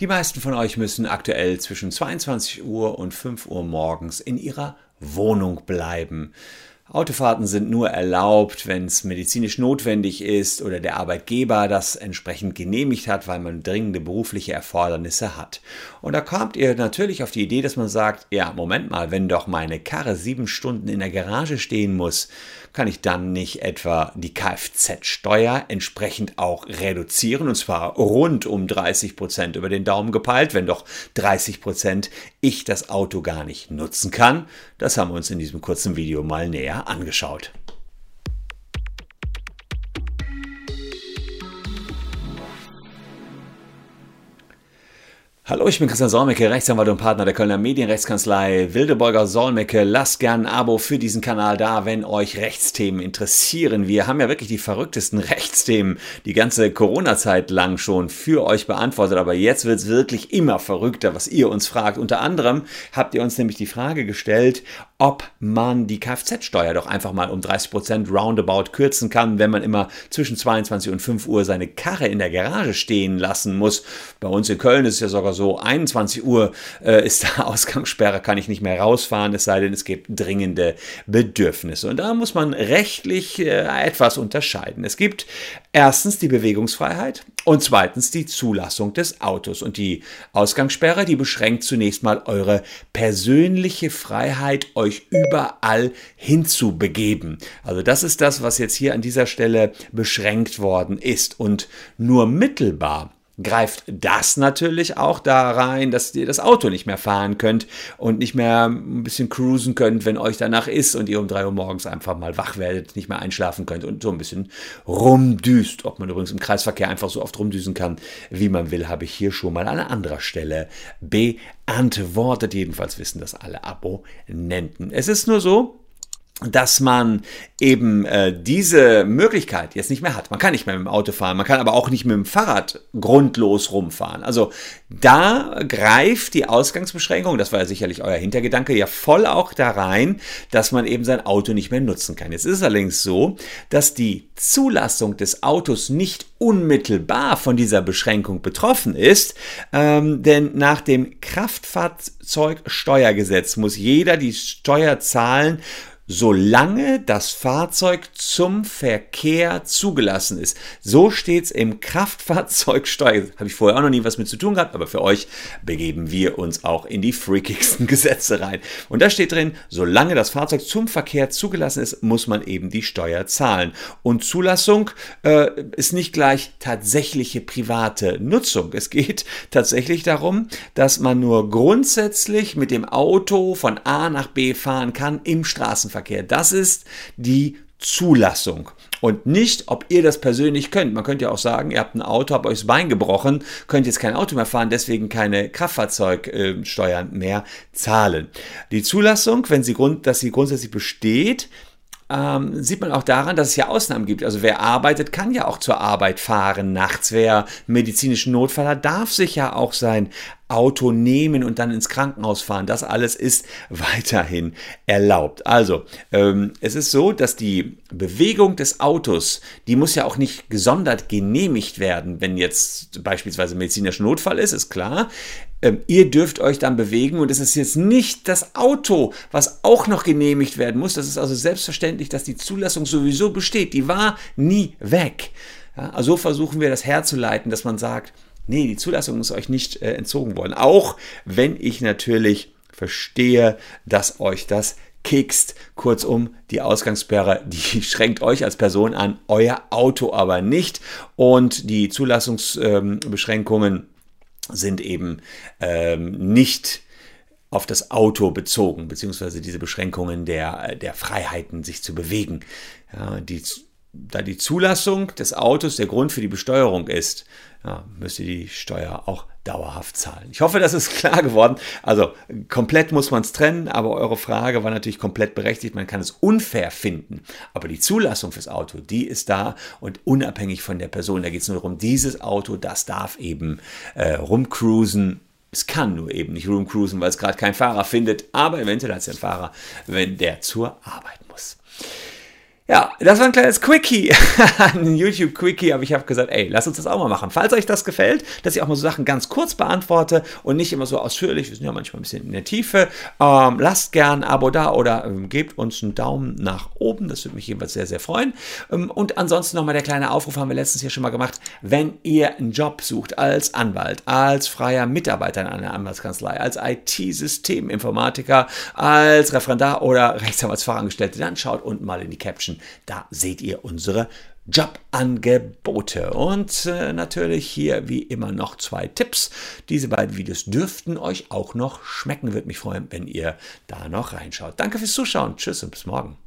Die meisten von euch müssen aktuell zwischen 22 Uhr und 5 Uhr morgens in ihrer Wohnung bleiben. Autofahrten sind nur erlaubt, wenn es medizinisch notwendig ist oder der Arbeitgeber das entsprechend genehmigt hat, weil man dringende berufliche Erfordernisse hat. Und da kommt ihr natürlich auf die Idee, dass man sagt, ja, Moment mal, wenn doch meine Karre sieben Stunden in der Garage stehen muss, kann ich dann nicht etwa die Kfz-Steuer entsprechend auch reduzieren und zwar rund um 30 Prozent über den Daumen gepeilt, wenn doch 30 Prozent ich das Auto gar nicht nutzen kann. Das haben wir uns in diesem kurzen Video mal näher angeschaut. Hallo, ich bin Christian Solmecke, Rechtsanwalt und Partner der Kölner Medienrechtskanzlei Wildeborger Solmecke. Lasst gern ein Abo für diesen Kanal da, wenn euch Rechtsthemen interessieren. Wir haben ja wirklich die verrücktesten Rechtsthemen die ganze Corona-Zeit lang schon für euch beantwortet, aber jetzt wird es wirklich immer verrückter, was ihr uns fragt. Unter anderem habt ihr uns nämlich die Frage gestellt, ob man die Kfz-Steuer doch einfach mal um 30 Prozent roundabout kürzen kann, wenn man immer zwischen 22 und 5 Uhr seine Karre in der Garage stehen lassen muss. Bei uns in Köln ist es ja sogar so, 21 Uhr äh, ist da Ausgangssperre, kann ich nicht mehr rausfahren, es sei denn, es gibt dringende Bedürfnisse. Und da muss man rechtlich äh, etwas unterscheiden. Es gibt erstens die Bewegungsfreiheit und zweitens die Zulassung des Autos. Und die Ausgangssperre, die beschränkt zunächst mal eure persönliche Freiheit, euch überall hinzubegeben. Also das ist das, was jetzt hier an dieser Stelle beschränkt worden ist. Und nur mittelbar greift das natürlich auch da rein, dass ihr das Auto nicht mehr fahren könnt und nicht mehr ein bisschen cruisen könnt, wenn euch danach ist und ihr um drei Uhr morgens einfach mal wach werdet, nicht mehr einschlafen könnt und so ein bisschen rumdüst. Ob man übrigens im Kreisverkehr einfach so oft rumdüsen kann, wie man will, habe ich hier schon mal an anderer Stelle beantwortet. Jedenfalls wissen das alle Abonnenten. Es ist nur so, dass man eben äh, diese Möglichkeit jetzt nicht mehr hat. Man kann nicht mehr mit dem Auto fahren, man kann aber auch nicht mit dem Fahrrad grundlos rumfahren. Also da greift die Ausgangsbeschränkung, das war ja sicherlich euer Hintergedanke, ja voll auch da rein, dass man eben sein Auto nicht mehr nutzen kann. Jetzt ist es allerdings so, dass die Zulassung des Autos nicht unmittelbar von dieser Beschränkung betroffen ist, ähm, denn nach dem Kraftfahrzeugsteuergesetz muss jeder die Steuer zahlen, solange das Fahrzeug zum Verkehr zugelassen ist. So steht es im Kraftfahrzeugsteuer. Habe ich vorher auch noch nie was mit zu tun gehabt, aber für euch begeben wir uns auch in die freakigsten Gesetze rein. Und da steht drin, solange das Fahrzeug zum Verkehr zugelassen ist, muss man eben die Steuer zahlen. Und Zulassung äh, ist nicht gleich tatsächliche private Nutzung. Es geht tatsächlich darum, dass man nur grundsätzlich mit dem Auto von A nach B fahren kann im Straßenverkehr. Straßenverkehr. Das ist die Zulassung und nicht, ob ihr das persönlich könnt. Man könnte ja auch sagen, ihr habt ein Auto, habt euch das Bein gebrochen, könnt jetzt kein Auto mehr fahren, deswegen keine Kraftfahrzeugsteuern mehr zahlen. Die Zulassung, wenn sie dass sie grundsätzlich besteht, ähm, sieht man auch daran, dass es ja Ausnahmen gibt. Also wer arbeitet, kann ja auch zur Arbeit fahren nachts. Wer medizinischen Notfall hat, darf sich ja auch sein Auto nehmen und dann ins Krankenhaus fahren. Das alles ist weiterhin erlaubt. Also, ähm, es ist so, dass die Bewegung des Autos, die muss ja auch nicht gesondert genehmigt werden, wenn jetzt beispielsweise medizinischer Notfall ist, ist klar. Ähm, ihr dürft euch dann bewegen und es ist jetzt nicht das Auto, was auch noch genehmigt werden muss. Das ist also selbstverständlich, dass die Zulassung sowieso besteht. Die war nie weg. Ja, also versuchen wir das herzuleiten, dass man sagt, nee, die Zulassung ist euch nicht äh, entzogen worden. Auch wenn ich natürlich verstehe, dass euch das kickst. Kurzum, die Ausgangssperre, die schränkt euch als Person an, euer Auto aber nicht. Und die Zulassungsbeschränkungen ähm, sind eben ähm, nicht auf das Auto bezogen, beziehungsweise diese Beschränkungen der, der Freiheiten, sich zu bewegen. Ja, die, da die Zulassung des Autos der Grund für die Besteuerung ist, ja, müsst ihr die Steuer auch dauerhaft zahlen. Ich hoffe, das ist klar geworden. Also komplett muss man es trennen, aber eure Frage war natürlich komplett berechtigt. Man kann es unfair finden, aber die Zulassung fürs Auto, die ist da und unabhängig von der Person. Da geht es nur darum, dieses Auto, das darf eben äh, rumcruisen. Es kann nur eben nicht rumcruisen, weil es gerade keinen Fahrer findet, aber eventuell hat es einen Fahrer, wenn der zur Arbeit muss. Ja, das war ein kleines Quickie, ein YouTube-Quickie, aber ich habe gesagt, ey, lass uns das auch mal machen. Falls euch das gefällt, dass ich auch mal so Sachen ganz kurz beantworte und nicht immer so ausführlich, wir sind ja manchmal ein bisschen in der Tiefe, ähm, lasst gern ein Abo da oder ähm, gebt uns einen Daumen nach oben, das würde mich jedenfalls sehr, sehr freuen. Ähm, und ansonsten nochmal der kleine Aufruf, haben wir letztens hier schon mal gemacht, wenn ihr einen Job sucht als Anwalt, als freier Mitarbeiter in einer Anwaltskanzlei, als IT-Systeminformatiker, als Referendar oder Rechtsanwaltsfachangestellte, dann schaut unten mal in die Caption da seht ihr unsere Jobangebote. Und äh, natürlich hier wie immer noch zwei Tipps. Diese beiden Videos dürften euch auch noch schmecken. Würde mich freuen, wenn ihr da noch reinschaut. Danke fürs Zuschauen. Tschüss und bis morgen.